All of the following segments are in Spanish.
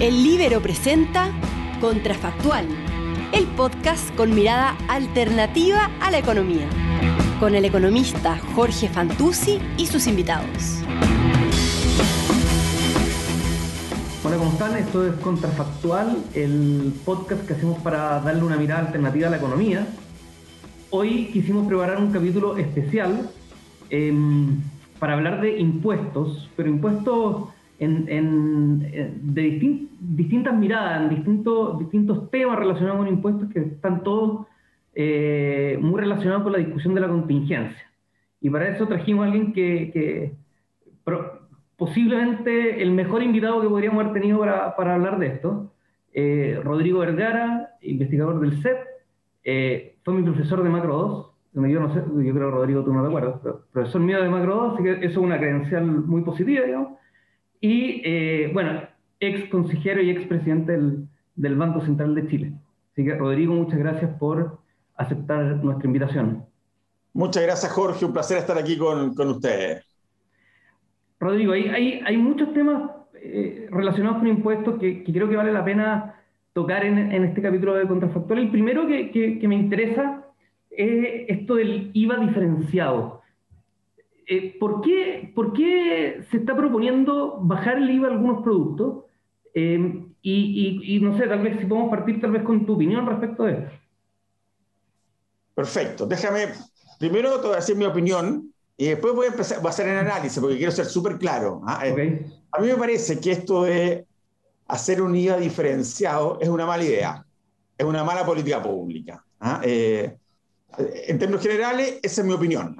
El Libero presenta Contrafactual, el podcast con mirada alternativa a la economía, con el economista Jorge Fantuzzi y sus invitados. Hola, ¿cómo están? Esto es Contrafactual, el podcast que hacemos para darle una mirada alternativa a la economía. Hoy quisimos preparar un capítulo especial em, para hablar de impuestos, pero impuestos en, de distintas miradas, en distintos, distintos temas relacionados con impuestos que están todos eh, muy relacionados con la discusión de la contingencia. Y para eso trajimos a alguien que, posiblemente el mejor invitado que podríamos haber tenido para, para hablar de esto, eh, Rodrigo Vergara, investigador del CEP, eh, fue mi profesor de Macro 2, donde yo no sé, yo creo Rodrigo tú no te acuerdas, pero profesor mío de Macro 2, así que eso es una credencial muy positiva, digamos y, eh, bueno, ex consejero y ex presidente del, del, Banco Central de Chile. Así que, Rodrigo, muchas gracias por aceptar nuestra invitación. Muchas gracias, Jorge. Un placer estar aquí con, con ustedes. Rodrigo, hay, hay, hay muchos temas eh, relacionados con impuestos que, que, creo que vale la pena tocar en, en este capítulo de Contrafactual. El primero que, que, que me interesa es esto del IVA diferenciado. Eh, ¿por, qué, ¿por, qué, se está proponiendo bajar el IVA a algunos productos? Eh, y, y, no sé, tal vez si podemos partir tal vez con tu opinión respecto a esto. Perfecto. Déjame, primero te voy a decir mi opinión y después voy a empezar a hacer el análisis porque quiero ser súper claro. ¿ah? Eh, okay. A mí me parece que esto de hacer un IVA diferenciado es una mala idea, es una mala política pública. ¿ah? Eh, en términos generales, esa es mi opinión.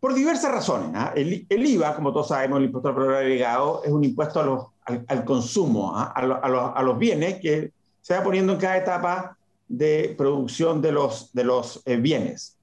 Por diversas razones. ¿ah? El, IVA, como todos sabemos, el impuesto al valor agregado, es un impuesto al, consumo, ¿ah? a, lo, a, los, bienes que se va poniendo en cada etapa de producción de los, de los eh, bienes.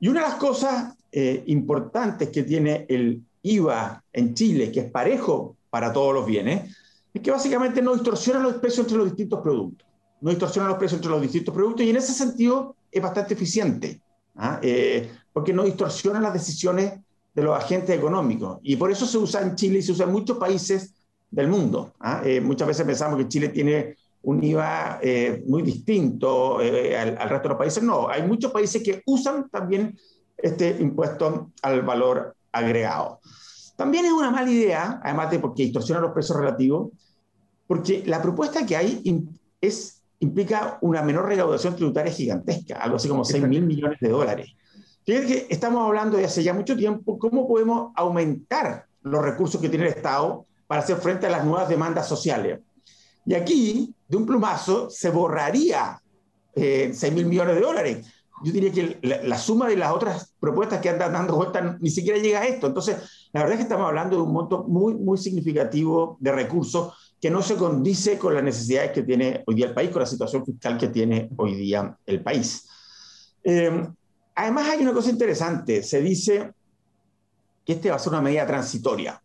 Y una de las cosas eh, importantes que tiene el IVA en Chile, que es parejo para todos los bienes, es que básicamente no distorsiona los precios entre los distintos productos. No distorsiona los precios entre los distintos productos y en ese sentido es bastante eficiente. ¿ah? Eh, porque no distorsiona las decisiones de los agentes económicos. Y por eso se usa en Chile y se usa en muchos países del mundo. ¿ah? Eh, muchas veces pensamos que Chile tiene un IVA eh, muy distinto eh, al, al, resto de los países. No, hay muchos países que usan también este impuesto al valor agregado. También es una mala idea, además de porque distorsiona los precios relativos, porque la propuesta que hay es, implica una menor recaudación tributaria gigantesca, algo así como 6 mil millones de dólares. Fíjense que estamos hablando de hace ya mucho tiempo cómo podemos aumentar los recursos que tiene el Estado para hacer frente a las nuevas demandas sociales. Y aquí, de un plumazo, se borraría eh, 6 mil millones de dólares. Yo diría que la, la, suma de las otras propuestas que andan dando vueltas ni siquiera llega a esto. Entonces, la verdad es que estamos hablando de un monto muy, muy significativo de recursos que no se condice con las necesidades que tiene hoy día el país, con la situación fiscal que tiene hoy día el país. Eh, Además hay una cosa interesante, se dice que este va a ser una medida transitoria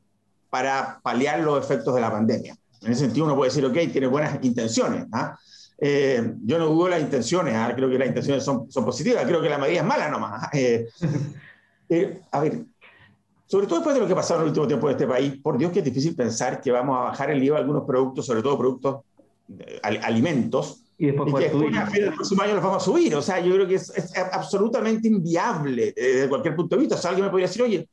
para paliar los efectos de la pandemia. En ese sentido uno puede decir, ok, tiene buenas intenciones. ¿ah? Eh, yo no dudo las intenciones, ¿ah? creo que las intenciones son, son, positivas, creo que la medida es mala nomás. ¿ah? Eh, eh, a ver, sobre todo después de lo que ha pasado en el último tiempo en este país, por Dios que es difícil pensar que vamos a bajar el IVA de algunos productos, sobre todo productos, alimentos, y después, y que después a fin del próximo año los vamos a subir. O sea, yo creo que es, es absolutamente inviable desde cualquier punto de vista. O sea, alguien me podría decir, oye,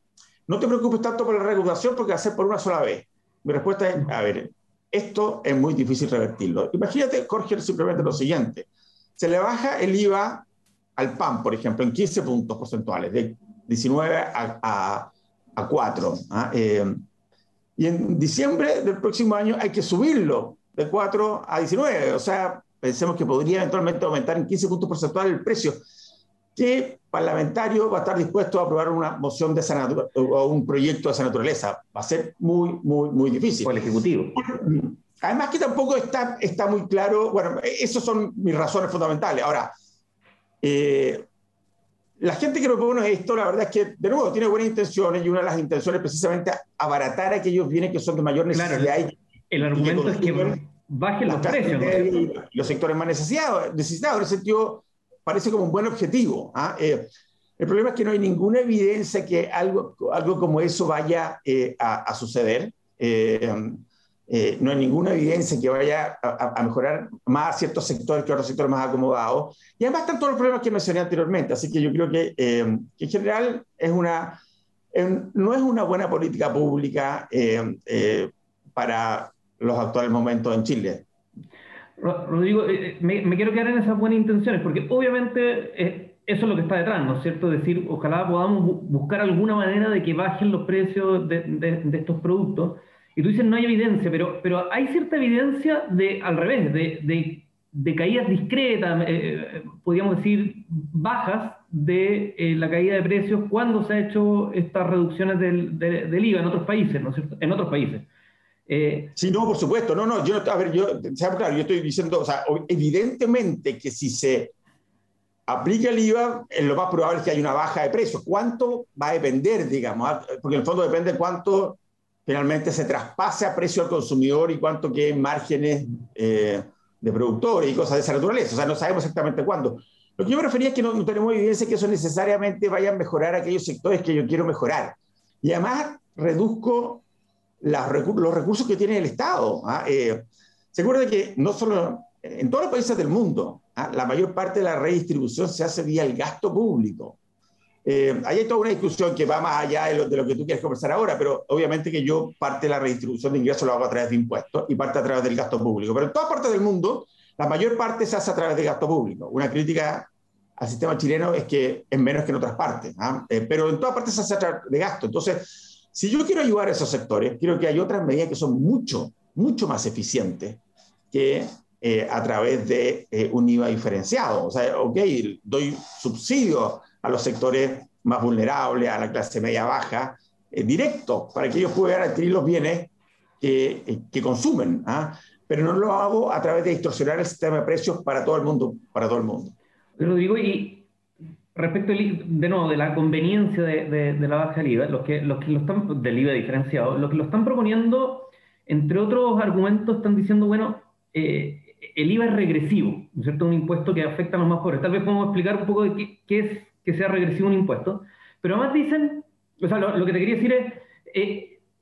no te preocupes tanto por la recaudación porque va a ser por una sola vez. Mi respuesta es, a ver, esto es muy difícil revertirlo. Imagínate, Jorge, simplemente lo siguiente. Se le baja el IVA al PAN, por ejemplo, en 15 puntos porcentuales, de 19 a, a, a 4. ¿ah? Eh, y en diciembre del próximo año hay que subirlo de 4 a 19. O sea, pensemos que podría eventualmente aumentar en 15 puntos porcentuales el precio. ¿Qué parlamentario va a estar dispuesto a aprobar una moción de esa o un proyecto de esa naturaleza? Va a ser muy, muy, muy difícil. O el Ejecutivo. Además que tampoco está, está muy claro, bueno, esas son mis razones fundamentales. Ahora, eh, la gente que propone esto, la verdad es que, de nuevo, tiene buenas intenciones y una de las intenciones es precisamente abaratar a aquellos bienes que son de mayor necesidad. Claro, el argumento es que bajen los precios. ¿no? Los sectores más necesitados, necesitados, en ese sentido, parece como un buen objetivo. ¿ah? Eh, el problema es que no hay ninguna evidencia que algo, algo como eso vaya eh, a, a, suceder. Eh, eh, no hay ninguna evidencia que vaya a, mejorar más ciertos sectores que otros sectores más acomodados. Y además están todos los problemas que mencioné anteriormente. Así que yo creo que, eh, en general es una, no es una buena política pública eh, para los actuales momentos en Chile. Rodrigo, me, me, quiero quedar en esas buenas intenciones, porque obviamente eso es lo que está detrás, ¿no es cierto? Decir, ojalá podamos buscar alguna manera de que bajen los precios de, de estos productos y tú dices, no hay evidencia, pero, pero hay cierta evidencia de, al revés, de, de, caídas discretas, eh, eh, podríamos decir, bajas de eh, la caída de precios cuando se ha hecho estas reducciones del, del IVA en otros países, ¿no es cierto? En otros países. Sí, no, por supuesto. No, no, yo, a ver, yo, claro, yo estoy diciendo, o sea, evidentemente que si se aplica el IVA, lo más probable es que haya una baja de precios. ¿Cuánto va a depender, digamos? Ah, porque en el fondo depende cuánto finalmente se traspase a precio al consumidor y cuánto que márgenes eh, de productores y cosas de esa naturaleza. O sea, no sabemos exactamente cuándo. Lo que yo me refería es que no, tenemos evidencia que eso necesariamente vaya a mejorar aquellos sectores que yo quiero mejorar. Y además reduzco los recursos que tiene el Estado. ¿ah? Eh, se acuerda que no solo en todos los países del mundo, ¿ah? la mayor parte de la redistribución se hace vía el gasto público. Eh, ahí hay toda una discusión que va más allá de lo, que tú quieres conversar ahora, pero obviamente que yo parte de la redistribución de ingresos lo hago a través de impuestos y parte a través del gasto público. Pero en todas partes del mundo, la mayor parte se hace a través del gasto público. Una crítica al sistema chileno es que es menos que en otras partes, ¿ah? eh, pero en todas partes se hace a través de gasto. Entonces, si yo quiero ayudar a esos sectores, creo que hay otras medidas que son mucho, mucho más eficientes que eh, a través de un IVA diferenciado. O sea, ok, doy subsidio a los sectores más vulnerables, a la clase media baja, eh, directo, para que ellos puedan adquirir los bienes que, eh, que consumen. ¿ah? Pero no lo hago a través de distorsionar el sistema de precios para todo el mundo. Para todo el mundo. Pero digo, y respecto de nuevo de la conveniencia de, la baja del IVA, los que, los que lo están, del IVA diferenciado, los que lo están proponiendo, entre otros argumentos, están diciendo, bueno, eh, el IVA es regresivo, ¿no es cierto? Un impuesto que afecta a los más pobres. Tal vez podemos explicar un poco de qué, qué es que sea regresivo un impuesto, pero además dicen, o sea, lo, que te quería decir es,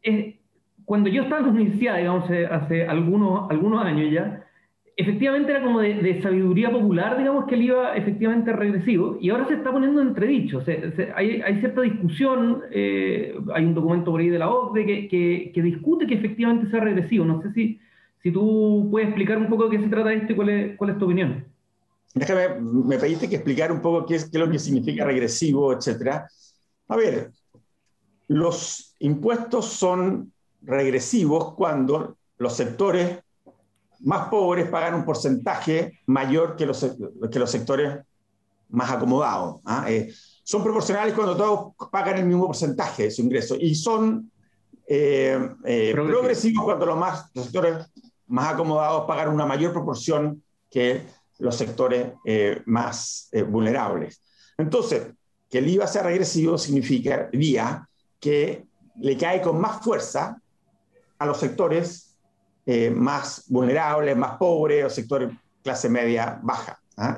eh, cuando yo estaba en la universidad, digamos, eh, hace algunos, algunos años ya, efectivamente era como de, sabiduría popular, digamos, que el IVA efectivamente regresivo, y ahora se está poniendo entredicho. hay, hay, cierta discusión, eh, hay un documento por ahí de la OCDE que, que, discute que efectivamente sea regresivo. No sé si, si tú puedes explicar un poco de qué se trata esto y cuál es, cuál es tu opinión. Déjame, me pediste que explicar un poco qué es, qué es lo que significa regresivo, etcétera. A ver, los impuestos son regresivos cuando los sectores más pobres pagan un porcentaje mayor que los, que los sectores más acomodados. ¿ah? Eh, son proporcionales cuando todos pagan el mismo porcentaje de su ingreso y son eh, eh, progresivos cuando los, más, los sectores más acomodados pagan una mayor proporción que los sectores eh, más eh, vulnerables. Entonces, que el IVA sea regresivo significaría que le cae con más fuerza a los sectores eh, más vulnerables, más pobres, o sectores clase media baja. ¿ah?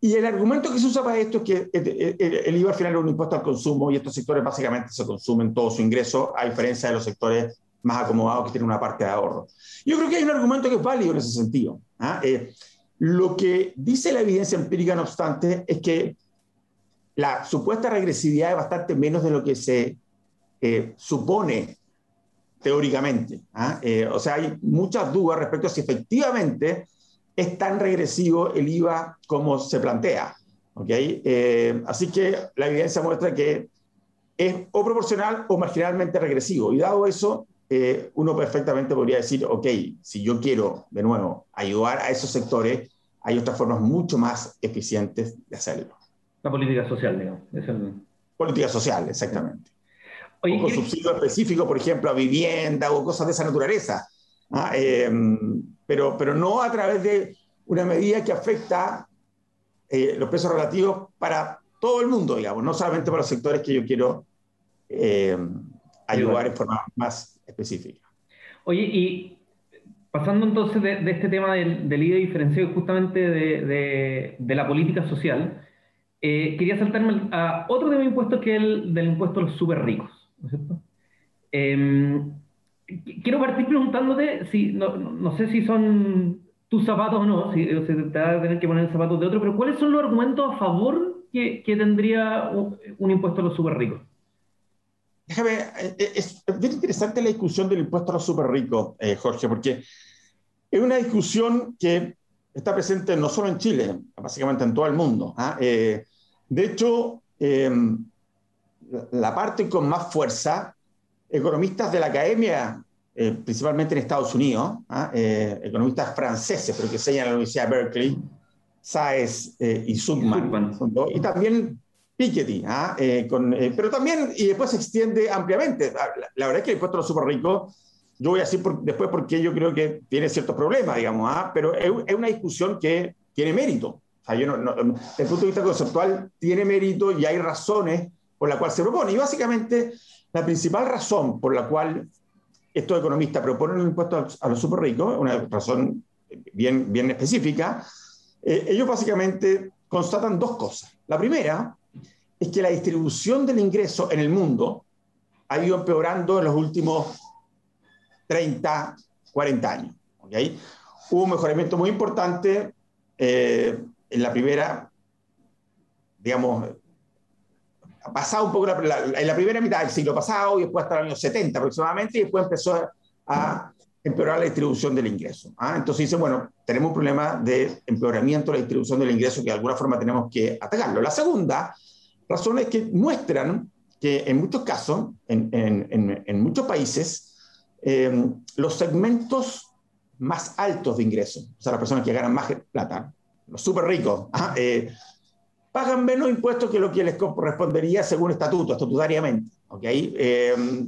y el argumento que se usa para esto es que el, IVA al final es un impuesto al consumo y estos sectores básicamente se consumen todo su ingreso, a diferencia de los sectores más acomodados que tienen una parte de ahorro. Yo creo que hay un argumento que es válido en ese sentido. ¿ah? Lo que dice la evidencia empírica, no obstante, es que la supuesta regresividad es bastante menos de lo que se eh, supone teóricamente. ¿ah? Eh, o sea, hay muchas dudas respecto a si efectivamente es tan regresivo el IVA como se plantea. ¿okay? Eh, así que la evidencia muestra que es o proporcional o marginalmente regresivo. Y dado eso, uno perfectamente podría decir, ok, si yo quiero, de nuevo, ayudar a esos sectores, hay otras formas mucho más eficientes de hacerlo. La política social, digamos. Política social, exactamente. Oye, o con subsidio específico, por ejemplo, a vivienda o cosas de esa naturaleza. ¿ah? Em, pero, pero no a través de una medida que afecta eh, los precios relativos para todo el mundo, digamos, no solamente para los sectores que yo quiero em, ayudar en forma más específica. Oye, y Pasando entonces de, este tema del, del IVA diferenciado justamente de, de, la política social, eh, quería saltarme a otro tema de impuestos que es el del impuesto a los súper ricos. ¿No es cierto? Em, quiero partir preguntándote si, no, no, sé si son tus zapatos o no, si, si te vas a tener que poner zapatos de otro, pero ¿cuáles son los argumentos a favor que, que tendría un, impuesto a los súper ricos? Déjame, eh, eh, es bien interesante la discusión del impuesto a los súper ricos, eh, Jorge, porque es una discusión que está presente no solo en Chile, básicamente en todo el mundo. ¿ah? de hecho, em, la parte con más fuerza economistas de la academia, eh, principalmente en Estados Unidos, ¿ah? eh, economistas franceses, pero que enseñan en la Universidad de Berkeley, Saez eh, y Sugman, y también Piketty, ¿ah? pero también, y después se extiende ampliamente. Ah, la, verdad es que el impuesto a los súper ricos, yo voy a decir después porque yo creo que tiene ciertos problemas, digamos, pero es, una discusión que tiene mérito. O sea, yo no, desde el punto de vista conceptual, tiene mérito y hay razones por las cuales se propone. Y básicamente la principal razón por la cual estos economistas proponen un impuesto a los super ricos, una razón bien, bien específica, eh, ellos básicamente constatan dos cosas. La primera es que la distribución del ingreso en el mundo ha ido empeorando en los últimos 30, 40 años. ¿okay? Hubo un mejoramiento muy importante eh, en la primera, digamos, pasado un poco en la primera mitad del siglo pasado y después hasta los años 70 aproximadamente, y después empezó a empeorar la distribución del ingreso. ¿ah? Entonces dice, bueno, tenemos un problema de empeoramiento de la distribución del ingreso que de alguna forma tenemos que atacarlo. La segunda razón es que muestran que en muchos casos, en, en, en, muchos países, em, los segmentos más altos de ingresos, o sea, las personas que ganan más plata, los súper ricos, ¿ah? eh, pagan menos impuestos que lo que les correspondería según estatuto, estatutariamente. ¿okay? Eh,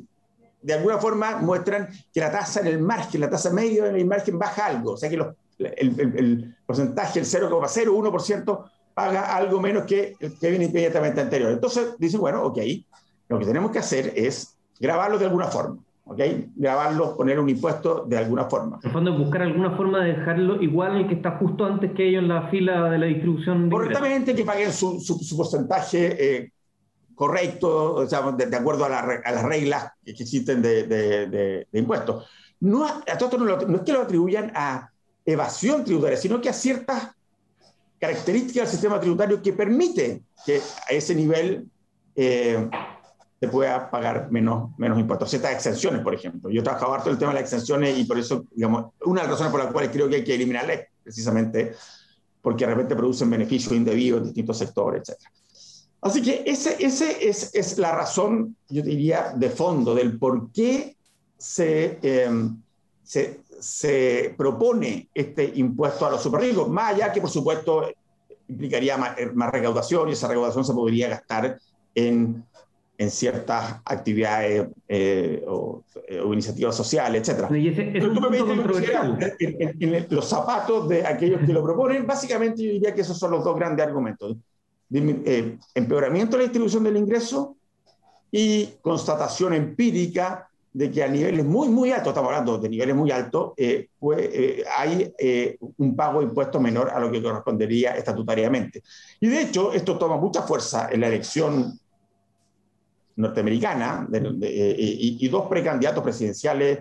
de alguna forma muestran que la tasa en el margen, la tasa media en el margen baja algo, o sea que el, el, porcentaje, el 0,01%, paga algo menos que el que viene inmediatamente anterior. Entonces dicen, bueno, ok, lo que tenemos que hacer es grabarlo de alguna forma. ¿Ok? Grabarlo, poner un impuesto de alguna forma. En el fondo, buscar alguna forma de dejarlo igual el que está justo antes que ellos en la fila de la distribución. Correctamente, que paguen su, su, porcentaje eh, correcto, o sea, de, acuerdo a, las reglas que existen de, de, impuestos. No, a, no, es que lo atribuyan a evasión tributaria, sino que a ciertas características del sistema tributario que permite que a ese nivel eh, se pueda pagar menos, menos impuestos. Ciertas exenciones, por ejemplo. Yo he trabajado harto el tema de las exenciones y por eso, digamos, una de las razones por las cuales creo que hay que eliminarlas precisamente porque de repente producen beneficios indebidos en distintos sectores, etc. Así que ese, ese es, es, la razón, yo diría, de fondo del por qué se, em, se, se, propone este impuesto a los super ricos, más allá que, por supuesto, implicaría más, más recaudación y esa recaudación se podría gastar en en ciertas actividades eh, o, iniciativas sociales, etc. tú me en, los zapatos de aquellos que lo proponen, básicamente yo diría que esos son los dos grandes argumentos. Eh, empeoramiento de la distribución del ingreso y constatación empírica de que a niveles muy, muy altos, estamos hablando de niveles muy altos, eh, pues, hay un pago de impuestos menor a lo que correspondería estatutariamente. Y de hecho, esto toma mucha fuerza en la elección norteamericana eh, y, dos precandidatos presidenciales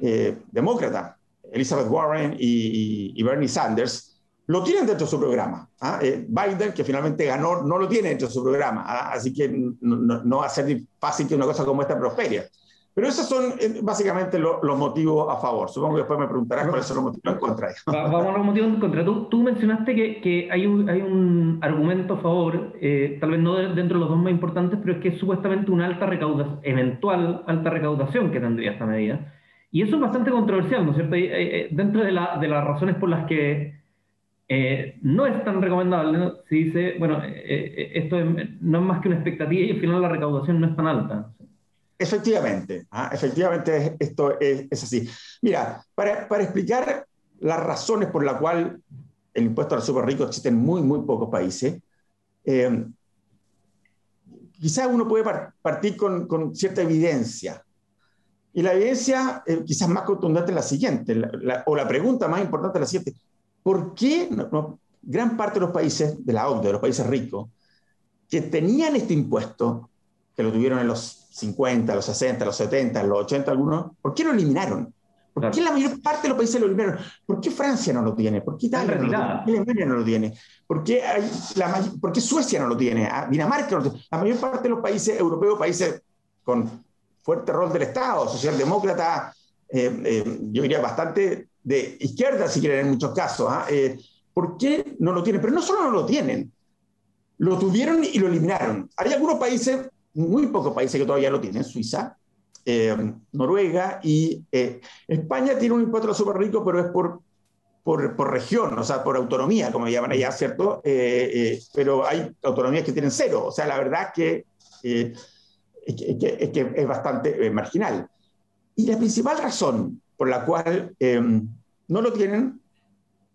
eh, demócratas, Elizabeth Warren y, Bernie Sanders, lo tienen dentro de su programa. ¿ah? Eh, Biden, que finalmente ganó, no lo tiene dentro de su programa, ¿ah? así que no, no, va a ser fácil que una cosa como esta prospere. Pero esos son eh, básicamente los motivos a favor. Supongo que después me preguntarás cuáles son los motivos en contra. Vamos a los motivos en contra. Tú, tú mencionaste que, que, hay, un, hay un argumento a favor, eh, tal vez no dentro de los dos más importantes, pero es que es supuestamente una alta recaudación, eventual alta recaudación que tendría esta medida. Y eso es bastante controversial, ¿no es cierto? Eh, dentro de, la, de, las razones por las que no es tan recomendable, se dice, bueno, esto no es más que una expectativa y al final la recaudación no es tan alta. Efectivamente, ¿ah? efectivamente esto es, así. Mira, para, para, explicar las razones por las cuales el impuesto a los super ricos existe en muy, muy pocos países, eh, quizás uno puede partir con, con, cierta evidencia. Y la evidencia eh, quizás más contundente es la siguiente, o la pregunta más importante es la siguiente. ¿Por qué gran parte de los países de la OCDE, de los países ricos, que tenían este impuesto, que lo tuvieron en los 50, los 60, los 70, los 80 algunos, ¿por qué lo eliminaron? ¿Por qué la mayor parte de los países lo eliminaron? ¿Por qué Francia no lo tiene? ¿Por qué Italia no lo tiene? ¿Por qué Alemania no lo tiene? ¿Por qué, hay la, ¿Por qué Suecia no lo tiene? Ah, Dinamarca no lo tiene. La mayor parte de los países europeos, países con fuerte rol del Estado, socialdemócrata, eh, eh, yo diría bastante de izquierda, si quieren, en muchos casos. ¿ah? Eh, ¿Por qué no lo tienen? Pero no solo no lo tienen, lo tuvieron y lo eliminaron. Hay algunos países, muy pocos países que todavía lo tienen, Suiza, Noruega y España tiene un impuesto super ricos, pero es por, por, por, región, o sea, por autonomía, como llaman allá, ¿cierto? pero hay autonomías que tienen cero. O sea, la verdad que, es que, es que es bastante marginal. Y la principal razón por la cual no lo tienen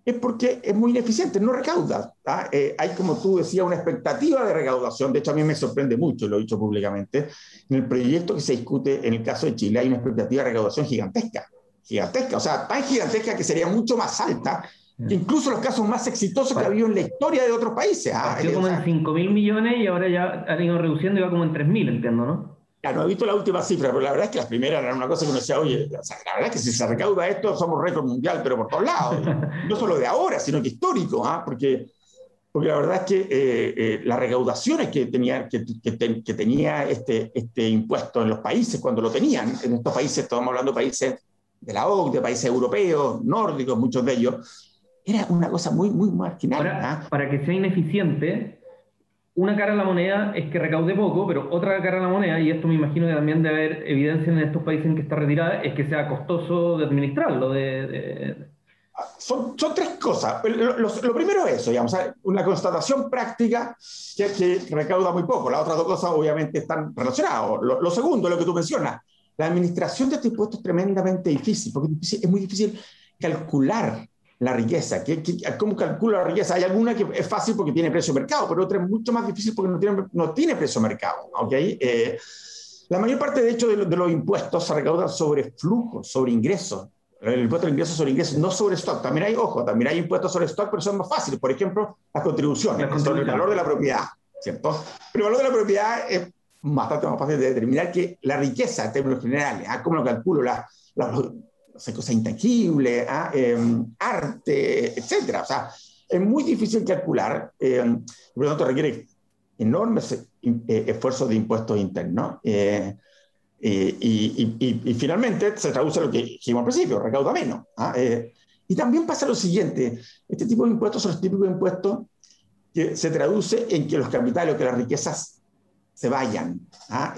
es porque es muy ineficiente, no recauda. Eh, hay, como tú decías, una expectativa de recaudación. De hecho, a mí me sorprende mucho, lo he dicho públicamente, en el proyecto que se discute en el caso de Chile hay una expectativa de recaudación gigantesca. Gigantesca, o sea, tan gigantesca que sería mucho más alta que incluso los casos más exitosos que ha habido en la historia de otros países. ¿ah? como en 5 mil millones y ahora ya han ido reduciendo y va como en 3 mil, entiendo, ¿no? Ya, no he visto la última cifra, pero la verdad es que las primeras eran una cosa que uno decía, oye, la verdad es que si se recauda esto, somos récord mundial, pero por todos lados. no solo de ahora, sino que histórico, ¿ah? porque, porque la verdad es que eh, eh, las recaudaciones que tenía, que, que, tenía este, este impuesto en los países, cuando lo tenían, en estos países, estamos hablando de países de la OCDE, países europeos, nórdicos, muchos de ellos, era una cosa muy, muy marginal. Para, ¿ah? para que sea ineficiente, una cara de la moneda es que recaude poco, pero otra cara de la moneda, y esto me imagino que también debe haber evidencia en estos países en que está retirada, es que sea costoso de administrarlo. De, Son, son, tres cosas. Lo, primero es eso, digamos, una constatación práctica que, que, recauda muy poco. Las otras dos cosas obviamente están relacionadas. Lo, lo segundo, lo que tú mencionas, la administración de este impuesto es tremendamente difícil, porque es muy difícil calcular la riqueza. ¿Qué, cómo calcula la riqueza? Hay alguna que es fácil porque tiene precio mercado, pero otra es mucho más difícil porque no tiene, no tiene precio mercado. ¿okay? Eh, la mayor parte, de hecho, de, los impuestos se recaudan sobre flujos, sobre ingresos. El impuesto de ingresos sobre ingresos, no sobre stock. También hay, ojo, también hay impuestos sobre stock, pero son más fáciles. Por ejemplo, las contribuciones, sobre el valor de la propiedad, ¿cierto? Pero el valor de la propiedad es bastante más fácil de determinar que la riqueza en términos generales. ¿ah? ¿Cómo lo calculo? La, la, o sea, cosa intangible, ¿ah? em, arte, etcétera. O sea, es muy difícil calcular, eh, por lo tanto requiere enormes eh, esfuerzos de impuestos internos. Eh, y, y, finalmente se traduce lo que dijimos al principio, recauda menos. ¿ah? y también pasa lo siguiente, este tipo de impuestos son los típicos impuestos que se traduce en que los capitales o que las riquezas se vayan. ¿ah?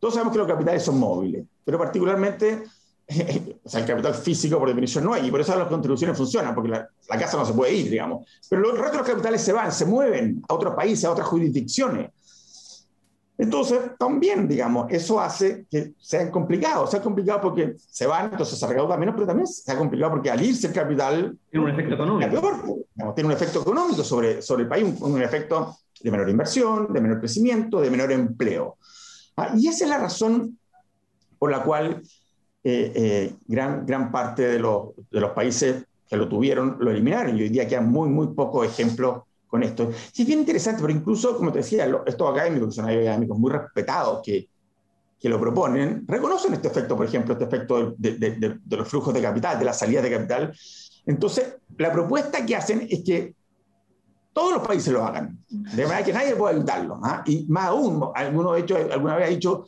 todos sabemos que los capitales son móviles, pero particularmente o sea, el capital físico por definición no hay, y por eso las contribuciones funcionan, porque la, casa no se puede ir, digamos. Pero los restos de los capitales se van, se mueven a otros países, a otras jurisdicciones. Entonces, también, digamos, eso hace que sea complicado. Sea complicado porque se van, entonces se recauda menos, pero también sea complicado porque al irse el capital... Tiene un efecto económico. tiene un efecto económico sobre, sobre el país, un, efecto de menor inversión, de menor crecimiento, de menor empleo. Ah, y esa es la razón por la cual eh, eh, gran, gran parte de los, de los países que lo tuvieron lo eliminaron y hoy día quedan muy, muy pocos ejemplos con esto. Sí, es bien interesante, pero incluso, como te decía, estos académicos, que son académicos muy respetados, que, que lo proponen, reconocen este efecto, por ejemplo, este efecto de, de, de, los flujos de capital, de las salidas de capital. Entonces, la propuesta que hacen es que todos los países lo hagan, de manera que nadie pueda evitarlo. ¿ah? Y más aún, alguno de hecho, alguna vez ha dicho,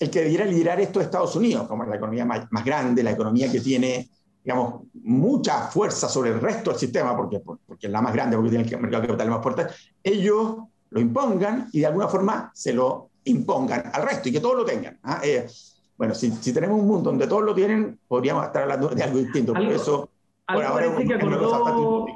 el que debiera liderar esto es Estados Unidos, como es la economía más, grande, la economía que tiene, digamos, mucha fuerza sobre el resto del sistema, porque, porque es la más grande, porque tiene el mercado de capital más fuerte, ellos lo impongan y de alguna forma se lo impongan al resto y que todos lo tengan. ¿ah? Eh, bueno, si, si, tenemos un mundo donde todos lo tienen, podríamos estar hablando de algo distinto. Por eso, por ahora es una, acordó,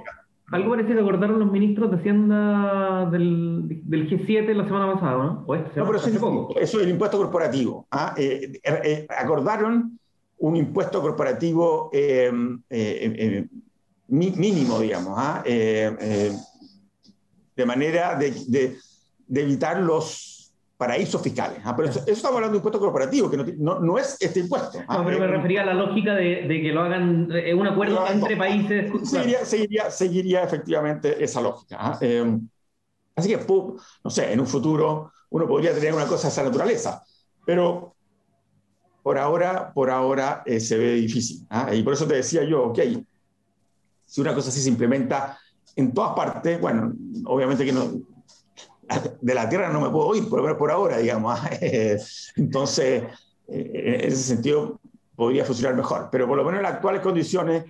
algo parece que acordaron los ministros de Hacienda del, del G7 la semana pasada, ¿no? No, pero eso, es, el impuesto corporativo. ¿ah? Eh, eh, eh, acordaron un impuesto corporativo mínimo, digamos, ¿ah? de manera de, de, de evitar los paraísos fiscales. ¿ah? Pero eso, estamos hablando de impuesto corporativo, que no, no, es este impuesto. ¿ah? No, pero me refería a la lógica de, de que lo hagan en un acuerdo entre países. Seguiría, seguiría, seguiría, efectivamente esa lógica. ¿ah? Em, así que, no sé, en un futuro uno podría tener una cosa de esa naturaleza. Pero por ahora, por ahora eh, se ve difícil. ¿ah? Y por eso te decía yo, ok, si una cosa así se implementa en todas partes, bueno, obviamente que no, de la Tierra no me puedo ir, por lo por ahora, digamos. ¿ah? Entonces, eh, en ese sentido, podría funcionar mejor. Pero por lo menos en las actuales condiciones,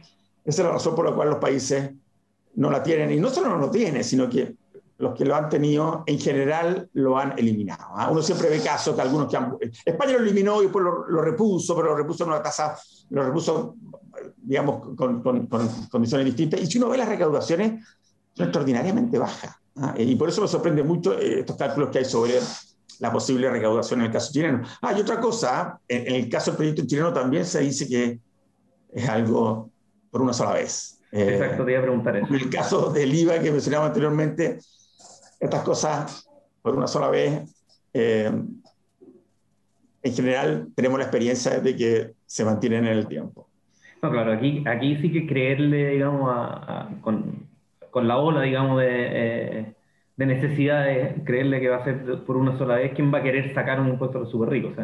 esa es la razón por la cual los países no la tienen. Y no solo no lo tienen, sino que los que lo han tenido en general lo han eliminado. ¿ah? Uno siempre ve casos que algunos que han... España lo eliminó y después lo, repuso, pero lo repuso en una tasa, lo repuso, digamos, con, condiciones distintas. Y si uno ve las recaudaciones, son extraordinariamente bajas. ¿Ah? Y por eso me sorprende mucho eh, estos cálculos que hay sobre la posible recaudación en el caso chileno. Ah, y otra cosa, en, el caso del proyecto chileno también se dice que es algo por una sola vez. Exacto, te iba a preguntar eso. En el caso del IVA que mencionaba anteriormente, estas cosas por una sola vez, eh, en general tenemos la experiencia de que se mantienen en el tiempo. No, claro, aquí, aquí sí que creerle, digamos, con, con, la ola, digamos, de, eh, de necesidad de creerle que va a ser por una sola vez, ¿quién va a querer sacar un impuesto a los súper ricos?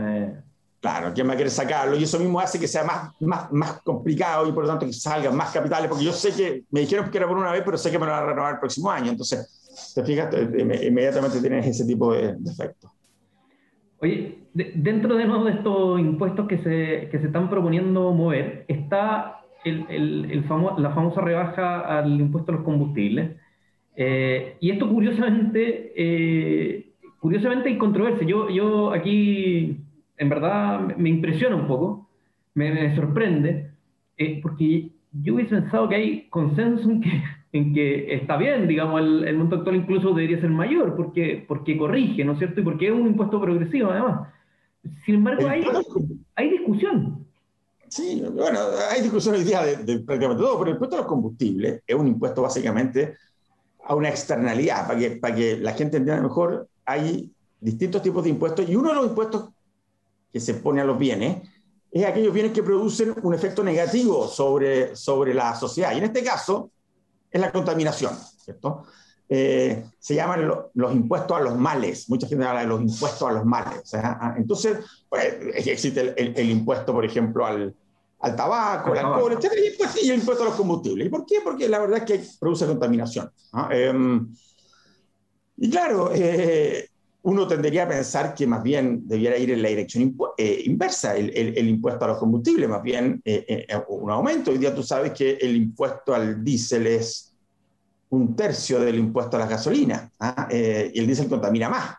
Claro, ¿quién va a querer sacarlo? Y eso mismo hace que sea más, más, más complicado y por lo tanto que salgan más capitales, porque yo sé que me dijeron que era por una vez, pero sé que me lo van a renovar el próximo año. Entonces, te fijas, inmediatamente tienes ese tipo de, efectos. Oye, dentro de nuevo de estos impuestos que se, que se están proponiendo mover, está el, el, el la famosa rebaja al impuesto a los combustibles. Eh, y esto curiosamente, eh, curiosamente hay controversia. Yo, yo aquí, en verdad, me impresiona un poco, me, sorprende, eh, porque yo hubiese pensado que hay consenso en que en que está bien, digamos, el, el, monto actual incluso debería ser mayor, porque, porque corrige, ¿no es cierto? Y porque es un impuesto progresivo, además. Sin embargo, hay, hay discusión. Sí, bueno, hay discusión hoy día de, prácticamente todo, pero el impuesto a los combustibles es un impuesto básicamente a una externalidad, para que, para que la gente entienda mejor, hay distintos tipos de impuestos y uno de los impuestos que se pone a los bienes es aquellos bienes que producen un efecto negativo sobre, sobre la sociedad. Y en este caso, es la contaminación, ¿cierto? Eh, se llaman los impuestos a los males. Mucha gente habla de los impuestos a los males. Ah, entonces, pues, existe el, impuesto, por ejemplo, al, al tabaco, al alcohol, etc. Y, el impuesto a los combustibles. ¿Y por qué? Porque la verdad es que produce contaminación. Em, y claro, eh, uno tendría a pensar que más bien debiera ir en la dirección eh, inversa, el, el, impuesto a los combustibles, más bien eh, eh, un aumento. Hoy día tú sabes que el impuesto al diésel es un tercio del impuesto a la gasolina, ¿ah? y el diésel contamina más.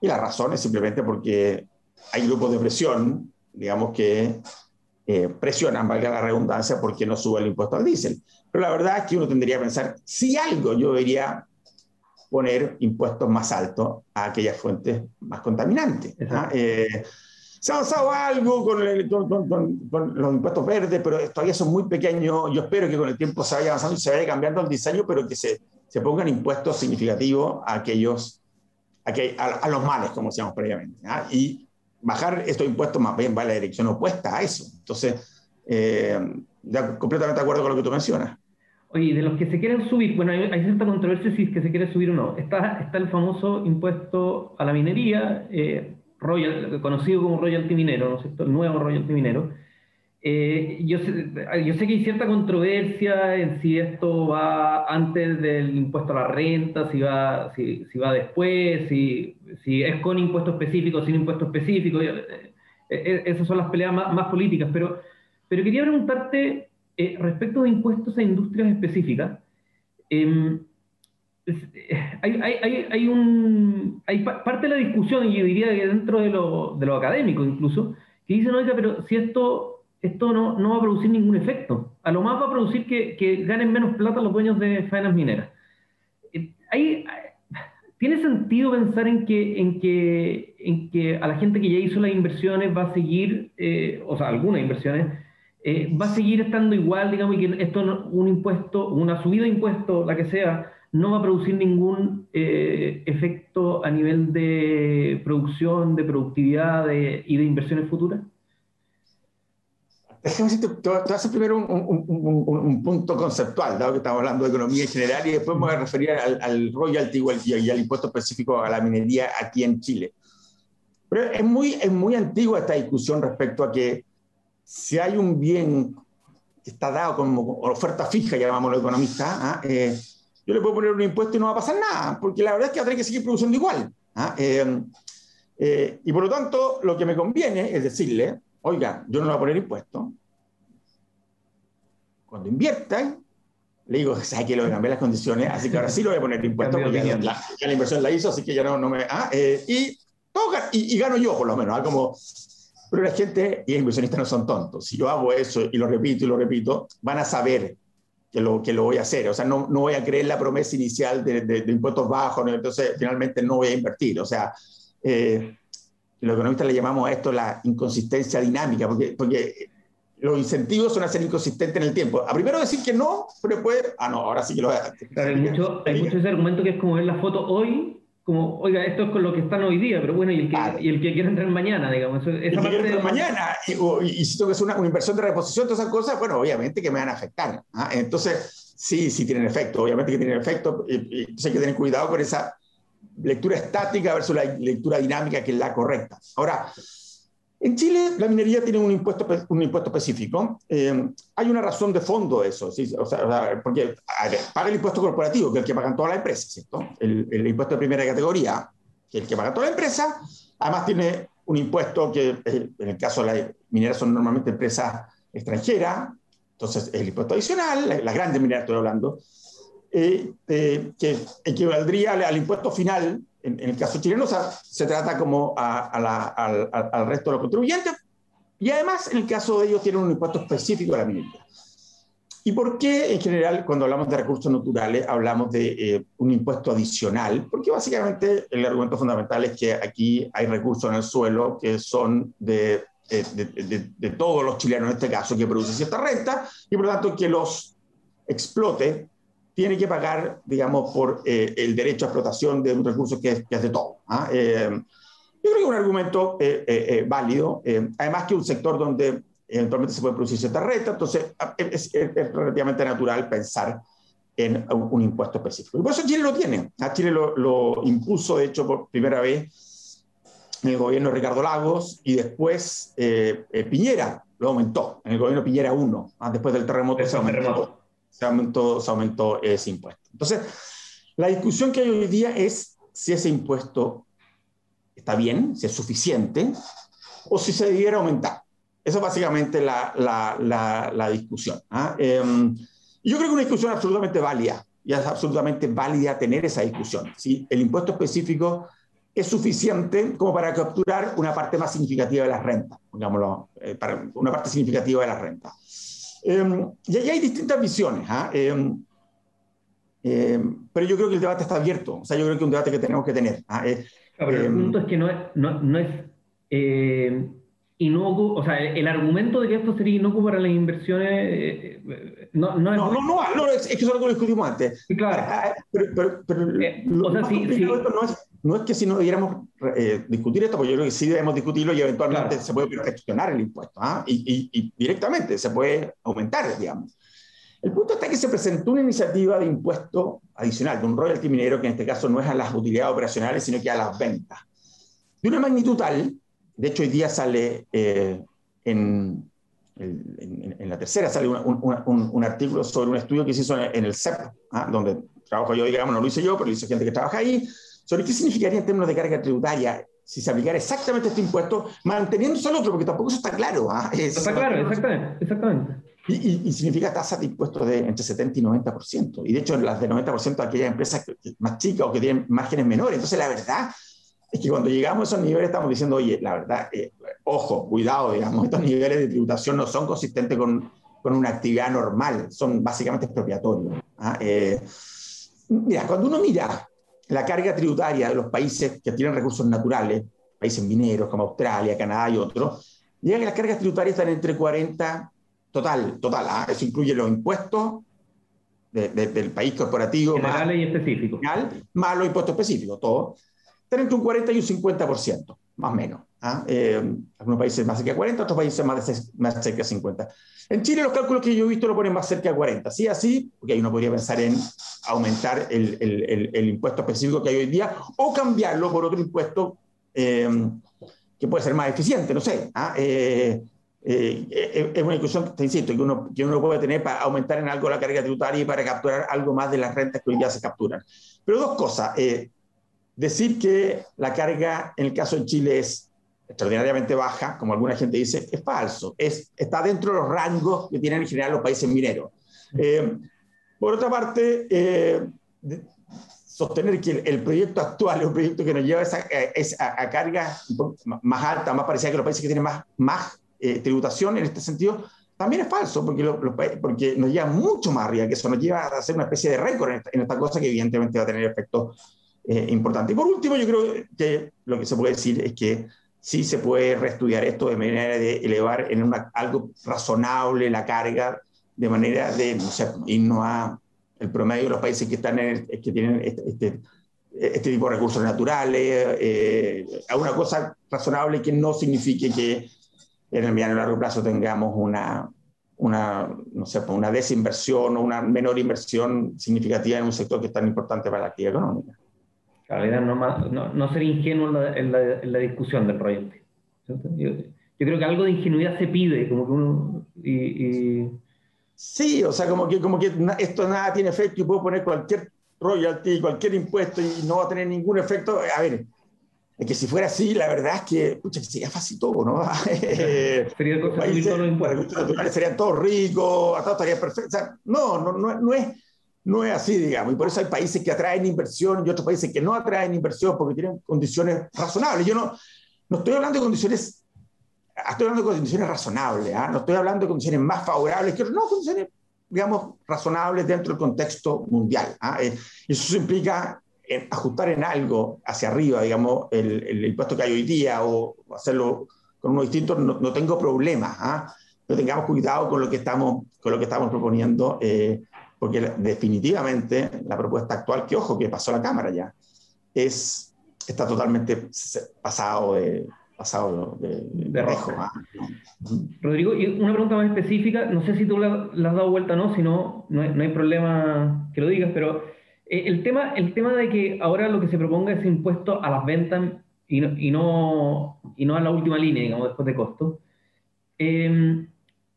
Y la razón es simplemente porque hay grupos de presión, digamos, que presionan, valga la redundancia, porque no sube el impuesto al diésel. Pero la verdad es que uno tendría que pensar, si algo yo debería poner impuestos más altos a aquellas fuentes más contaminantes. Eh, se ha avanzado algo con, los impuestos verdes, pero todavía son muy pequeños. Yo espero que con el tiempo se vaya avanzando y se vaya cambiando el diseño, pero que se, se pongan impuestos significativos a aquellos, a, los males, como decíamos previamente. Y bajar estos impuestos más bien va en la dirección opuesta a eso. Entonces, eh, ya completamente de acuerdo con lo que tú mencionas. Oye, de los que se quieren subir, bueno, hay, cierta controversia si es que se quiere subir o no. Está, está el famoso impuesto a la minería, eh, royal, conocido como royalty minero, ¿no es cierto? El nuevo royalty minero. Eh, yo, sé, yo sé que hay cierta controversia en si esto va antes del impuesto a la renta, si va, si, si va después, si, si es con impuesto específico, sin impuesto específico. Eh, esas son las peleas más, más políticas, pero, pero quería preguntarte eh, respecto de impuestos a industrias específicas, hay, parte de la discusión, y yo diría que dentro de lo, de lo académico incluso, que dicen, oiga, pero si esto, esto no, no va a producir ningún efecto, a lo más va a producir que, ganen menos plata los dueños de faenas mineras. Eh, ¿Tiene sentido pensar en que, en, que, en que a la gente que ya hizo las inversiones va a seguir, eh, o sea, algunas inversiones, eh, va a seguir estando igual, digamos, y que esto, un impuesto, una subida de impuesto, la que sea, no va a producir ningún eh, efecto a nivel de producción, de productividad y de inversiones futuras? te, voy a hacer primero un, punto conceptual, dado que estamos hablando de economía en general, y después me voy a referir al, royalty y al, impuesto específico a la minería aquí en Chile. Pero es muy, es muy antigua esta discusión respecto a que si hay un bien que está dado como oferta fija, llamamos los economistas, ¿ah? eh, yo le puedo poner un impuesto y no va a pasar nada, porque la verdad es que va a tener que seguir produciendo igual. ¿ah? Eh, eh, y por lo tanto, lo que me conviene es decirle, oiga, yo no le voy a poner impuesto. Cuando invierta, le digo, ¿sabes que Lo cambiar las condiciones, así que ahora sí lo voy a poner impuesto, porque ya, la, inversión la hizo, así que ya no, no me... Ah, y, y, gano yo, por lo menos. ¿ah? Como, pero la gente y los inversionistas no son tontos. Si yo hago eso y lo repito y lo repito, van a saber que lo, que lo voy a hacer. O sea, no, no voy a creer la promesa inicial de, de, impuestos bajos, entonces finalmente no voy a invertir. O sea, eh, los economistas le llamamos a esto la inconsistencia dinámica, porque, porque los incentivos son a ser inconsistentes en el tiempo. A primero decir que no, pero después, ah, no, ahora sí que lo voy a hacer. hay mucho, hay mucho ese argumento que es como ver la foto hoy como, oiga, esto es con lo que están hoy día, pero bueno, y el que, y el que quiere entrar mañana, digamos. Esa el que quiere entrar mañana, y, si tengo que hacer una, inversión de reposición, todas esas cosas, bueno, obviamente que me van a afectar. ¿ah? Entonces, sí, sí tienen efecto, obviamente que tienen efecto, y, entonces hay que tener cuidado con esa lectura estática versus la lectura dinámica, que es la correcta. Ahora, en Chile, la minería tiene un impuesto, un impuesto específico. Eh, hay una razón de fondo eso, ¿sí? o sea, porque paga el impuesto corporativo, que es el que pagan todas las empresas, ¿cierto? El, impuesto de primera categoría, que es el que paga toda la empresa. Además, tiene un impuesto que, eh, en el caso de las mineras, son normalmente empresas extranjeras, entonces el impuesto adicional, las grandes mineras estoy hablando, eh, que equivaldría al impuesto final en, el caso chileno se trata como al, resto de los contribuyentes y además en el caso de ellos tienen un impuesto específico a la minería. ¿Y por qué en general cuando hablamos de recursos naturales hablamos de eh, un impuesto adicional? Porque básicamente el argumento fundamental es que aquí hay recursos en el suelo que son de, eh, de, de todos los chilenos en este caso que producen cierta renta y por lo tanto que los explote tiene que pagar, digamos, por eh, el derecho a explotación de un recurso que es, de todo. ¿ah? Eh, yo creo que es un argumento eh, válido, además que un sector donde eventualmente se puede producir cierta renta, entonces ah, es, relativamente natural pensar en un, impuesto específico. Y por eso Chile lo tiene. ¿ah? Chile lo, impuso, de hecho, por primera vez en el gobierno de Ricardo Lagos y después Piñera lo aumentó, en el gobierno Piñera 1, después del terremoto. Se aumentó se aumentó, se aumentó ese impuesto. Entonces, la discusión que hay hoy día es si ese impuesto está bien, si es suficiente, o si se debiera aumentar. Esa es básicamente la, la, la, discusión. ¿ah? Em, yo creo que una discusión absolutamente válida, y es absolutamente válida tener esa discusión. Si el impuesto específico es suficiente como para capturar una parte más significativa de las rentas, digámoslo, eh, para una parte significativa de las rentas. Em, y ahí hay distintas visiones, ¿ah? em, em, pero yo creo que el debate está abierto, o sea, yo creo que es un debate que tenemos que tener. ¿ah? Eh, pero el punto es que no es, no, no es eh, inocuo, o sea, el, argumento de que esto sería inocuo para las inversiones eh, eh, no, no, no, no, no, no, es, que eso es lo que discutimos antes. Claro. Ah, ah, pero, pero, pero o sea, sí. No, es, no es que si no debiéramos discutir esto, porque yo creo que sí debemos discutirlo y eventualmente se puede perfeccionar el impuesto, ¿ah? y, y, directamente se puede aumentar, digamos. El punto está que se presentó una iniciativa de impuesto adicional, de un royalty minero, que en este caso no es a las utilidades operacionales, sino que a las ventas. De una magnitud tal de hecho, hoy día sale eh, en, en, la tercera, sale un, artículo sobre un estudio que se hizo en el CEP, ¿ah? donde trabajo yo, digamos, no lo hice yo, pero lo hizo gente que trabaja ahí, sobre qué significaría en términos de carga tributaria si se aplicara exactamente este impuesto, manteniéndose el otro, porque tampoco eso está claro. ¿ah? está claro, exactamente. exactamente. Y, significa tasa de impuestos de entre 70 y 90%. Y de hecho, las de 90% aquellas empresas más chicas o que tienen márgenes menores. Entonces, la verdad, es que cuando llegamos a esos niveles estamos diciendo, oye, la verdad, eh, ojo, cuidado, digamos, estos niveles de tributación no son consistentes con, con una actividad normal, son básicamente expropiatorios. ¿ah? Eh, mira, cuando uno mira la carga tributaria de los países que tienen recursos naturales, países mineros como Australia, Canadá y otros, llega que las cargas tributarias están entre 40, total, total, ¿ah? eso incluye los impuestos del país corporativo. Generales y específicos. Más los impuestos específicos, todo están entre un 40 y un 50%, más o menos. ¿Ah? algunos países más cerca de 40, otros países más, cerca de 50. En Chile los cálculos que yo he visto lo ponen más cerca de 40. Sí, así, porque ahí uno podría pensar en aumentar el, impuesto específico que hay hoy día o cambiarlo por otro impuesto que puede ser más eficiente, no sé. ¿ah? Eh, eh, eh, es una discusión, te insisto, que uno, que uno puede tener para aumentar en algo la carga tributaria y para capturar algo más de las rentas que hoy día se capturan. Pero dos cosas. decir que la carga en el caso de Chile es extraordinariamente baja, como alguna gente dice, es falso. Es, está dentro de los rangos que tienen en general los países mineros. por otra parte, sostener que el, proyecto actual es un proyecto que nos lleva esa, a, a, carga más alta, más parecida que los países que tienen más, más eh, tributación en este sentido, también es falso, porque, porque nos lleva mucho más arriba, que eso nos lleva a hacer una especie de récord en esta, cosa que evidentemente va a tener efectos eh, importantes. Y por último, yo creo que lo que se puede decir es que sí se puede reestudiar esto de manera de elevar en una, algo razonable la carga, de manera de no sé, irnos a el promedio de los países que, están que tienen este, este, este, tipo de recursos naturales, eh, a una cosa razonable que no signifique que en el mediano y largo plazo tengamos una, una, no sé, una desinversión o una menor inversión significativa en un sector que es tan importante para la actividad económica. Claro, no, no, no ser ingenuo en la, en, la, en la, discusión del proyecto. Yo, yo, creo que algo de ingenuidad se pide, como que uno... y Sí, o sea, como que, como que esto nada tiene efecto y puedo poner cualquier royalty, cualquier impuesto y no va a tener ningún efecto. A ver, es que si fuera así, la verdad es que, pucha, sería fácil todo, ¿no? Sería los Serían todos ricos, a todos estaría perfecto. O sea, no, no, no, no, es, no es así, digamos. Y por eso hay países que atraen inversión y otros países que no atraen inversión porque tienen condiciones razonables. Yo no, no estoy hablando de condiciones estoy hablando de condiciones razonables, ¿ah? no estoy hablando de condiciones más favorables que no, condiciones, digamos, razonables dentro del contexto mundial. ¿ah? Eh, eso implica ajustar en algo hacia arriba, digamos, el, el, impuesto que hay hoy día o hacerlo con uno distinto, no, tengo problema. ¿ah? Pero tengamos cuidado con lo que estamos, con lo que estamos proponiendo, eh, porque definitivamente la propuesta actual, que ojo, que pasó la Cámara ya, es, está totalmente pasado de pasado de, de rojo. Ah, Rodrigo, y una pregunta más específica, no sé si tú le, has dado vuelta o no, si no, no hay, problema que lo digas, pero eh, el, tema, el tema de que ahora lo que se proponga es impuesto a las ventas y no, y no, y no a la última línea, digamos, después de costo, em,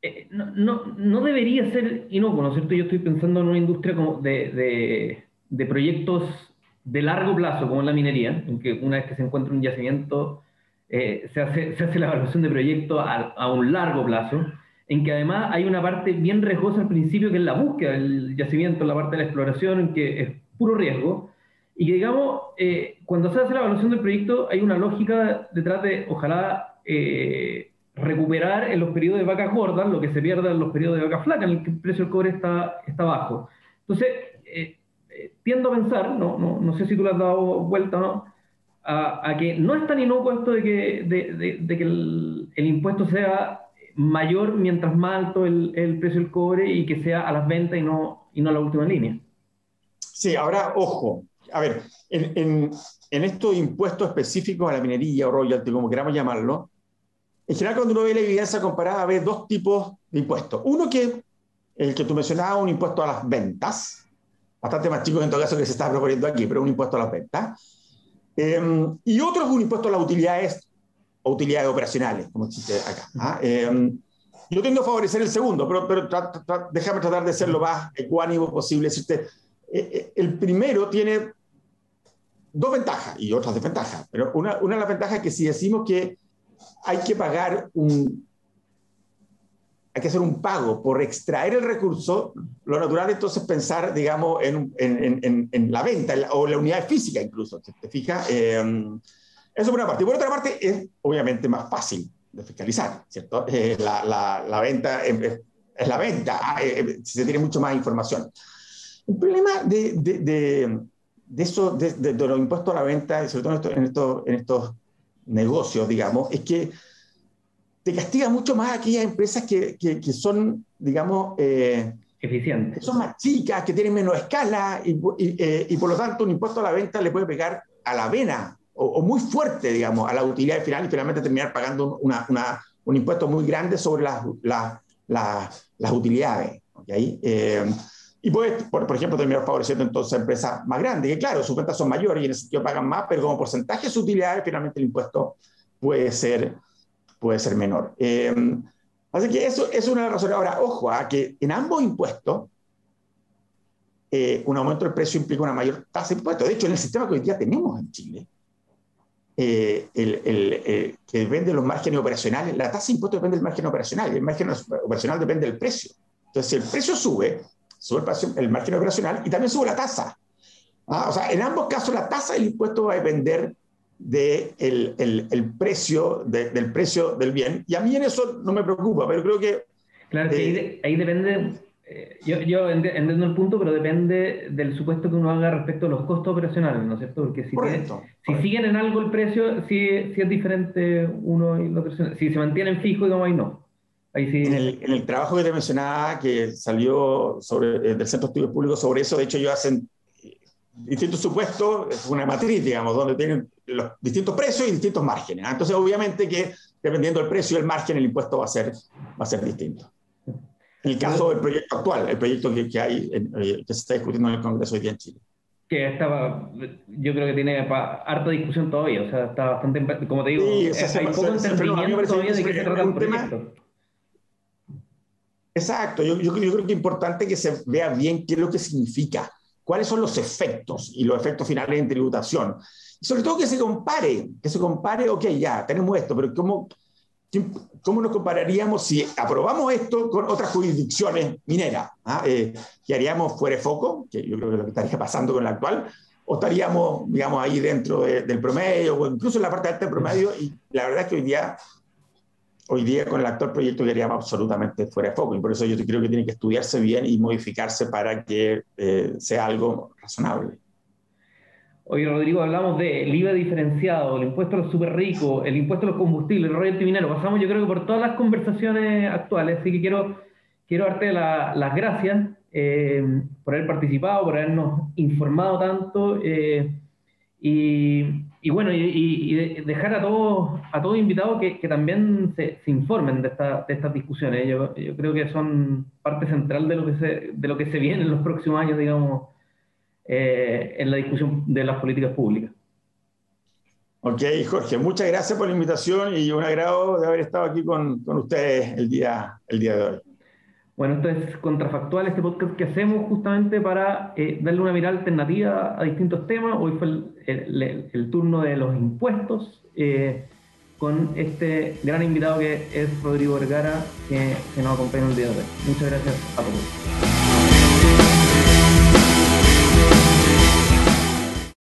eh, no, no, debería ser inocuo, ¿no es cierto? Yo estoy pensando en una industria como de, proyectos de largo plazo, como la minería, en que una vez que se encuentra un yacimiento eh, se, hace, la evaluación de proyecto a, un largo plazo, en que además hay una parte bien riesgosa al principio, que es la búsqueda del yacimiento, la parte de la exploración, en que es puro riesgo, y que digamos, eh, cuando se hace la evaluación del proyecto, hay una lógica detrás de, ojalá, recuperar en los periodos de vacas gordas lo que se pierda en los periodos de vacas flacas, en el que el precio del cobre está, está bajo. Entonces, tiendo a pensar, no, no, no sé si tú le has dado vuelta o no, a, que no es tan inocuo esto de que, de, que el, impuesto sea mayor mientras más alto el, el, precio del cobre y que sea a las ventas y no, y no a la última línea. Sí, ahora, ojo, a ver, en, en, en estos impuestos específicos a la minería o royalty, como queramos llamarlo, en general cuando uno ve la evidencia comparada ve dos tipos de impuestos. Uno que, el que tú mencionabas, un impuesto a las ventas, bastante más chico en todo caso que se está proponiendo aquí, pero un impuesto a las ventas Em, y otro es un impuesto a las utilidades o utilidades operacionales, como existe acá. ¿ah? Em, yo tengo a favorecer el segundo, pero, déjame tratar de ser lo más ecuánimo posible. Eh, eh, el primero tiene dos ventajas y otras desventajas, pero una, una de las ventajas es que si decimos que hay que pagar un, hay que hacer un pago por extraer el recurso, lo natural entonces es pensar, digamos, en, en, en, la venta o la unidad física incluso, ¿te fijas? Eh, eso por una parte. Y por otra parte, es obviamente más fácil de fiscalizar, ¿cierto? Eh, la, la, la, venta es, la venta, ah, eh, se tiene mucho más información. El problema de, de, de, de eso, de, los impuestos a la venta, sobre todo en estos, en estos negocios, digamos, es que te castiga mucho más aquellas empresas que, que, que son, digamos, eh, eficientes. son más chicas, que tienen menos escala y, y, eh, y, por lo tanto un impuesto a la venta le puede pegar a la vena o, muy fuerte, digamos, a la utilidad final y finalmente terminar pagando una, un impuesto muy grande sobre las, las utilidades. ¿okay? Eh, y puede, por, por, ejemplo, terminar favoreciendo entonces a empresas más grandes, que claro, sus ventas son mayores y en ese sentido pagan más, pero como porcentaje de sus utilidades, finalmente el impuesto puede ser, puede ser menor. Eh, así que eso, es una razón. Ahora, ojo, a ¿ah? que en ambos impuestos, eh, un aumento del precio implica una mayor tasa de impuestos. De hecho, en el sistema que hoy día tenemos en Chile, eh, el, el, que depende de los márgenes operacionales, la tasa de impuestos depende del margen operacional y el margen operacional depende del precio. Entonces, si el precio sube, sube el, margen operacional y también sube la tasa. Ah, o sea, en ambos casos la tasa del impuesto va a depender del de el, precio, del precio del bien. Y a mí en eso no me preocupa, pero creo que... Claro, que ahí, depende, eh, yo, yo, entiendo el punto, pero depende del supuesto que uno haga respecto a los costos operacionales, ¿no es cierto? Porque si, si siguen en algo el precio, si, si, es diferente uno y la otro. Si se mantienen fijo, digamos, ahí no. Ahí sí. en, el, en, el, trabajo que te mencionaba, que salió sobre, eh, del Centro de Estudios Públicos sobre eso, de hecho, yo hacen distintos supuestos, es una matriz, digamos, donde tienen los distintos precios y distintos márgenes. Entonces, obviamente que dependiendo del precio y el margen, el impuesto va a ser, va a ser distinto. En el caso del proyecto actual, el proyecto que, que hay, eh, que se está discutiendo en el Congreso hoy día en Chile. Que estaba, yo creo que tiene harta discusión todavía, o sea, está bastante, como te digo, sí, o sea, hay poco entendimiento todavía de qué se trata el proyecto. Exacto, yo, yo, yo creo que es importante que se vea bien qué es lo que significa cuáles son los efectos y los efectos finales en tributación. Y sobre todo que se compare, que se compare, ok, ya, tenemos esto, pero ¿cómo, cómo nos compararíamos si aprobamos esto con otras jurisdicciones mineras? ¿ah? Eh, ¿Qué haríamos fuera de foco? Que yo creo que es lo que estaría pasando con la actual. ¿O estaríamos, digamos, ahí dentro del promedio o incluso en la parte alta del promedio? Y la verdad es que hoy día hoy día con el actual proyecto queríamos absolutamente fuera de foco y por eso yo creo que tiene que estudiarse bien y modificarse para que eh, sea algo razonable. Hoy, Rodrigo, hablamos del IVA diferenciado, el impuesto a los super ricos, el impuesto a los combustibles, el royalty minero. Pasamos, yo creo que por todas las conversaciones actuales, así que quiero, quiero darte las gracias eh, por haber participado, por habernos informado tanto. Eh, y, y bueno, y, dejar a todos a todos invitados que, que también se, se informen de, esta, de, estas discusiones. Yo, yo, creo que son parte central de lo que se, de lo que se viene en los próximos años, digamos, eh, en la discusión de las políticas públicas. Ok, Jorge, muchas gracias por la invitación y un agrado de haber estado aquí con, con ustedes el día, el día de hoy. Bueno, esto es Contrafactual, este podcast que hacemos justamente para eh, darle una mirada alternativa a distintos temas. Hoy fue el, turno de los impuestos eh, con este gran invitado que es Rodrigo Vergara, que, que nos acompaña el día de hoy. Muchas gracias a todos.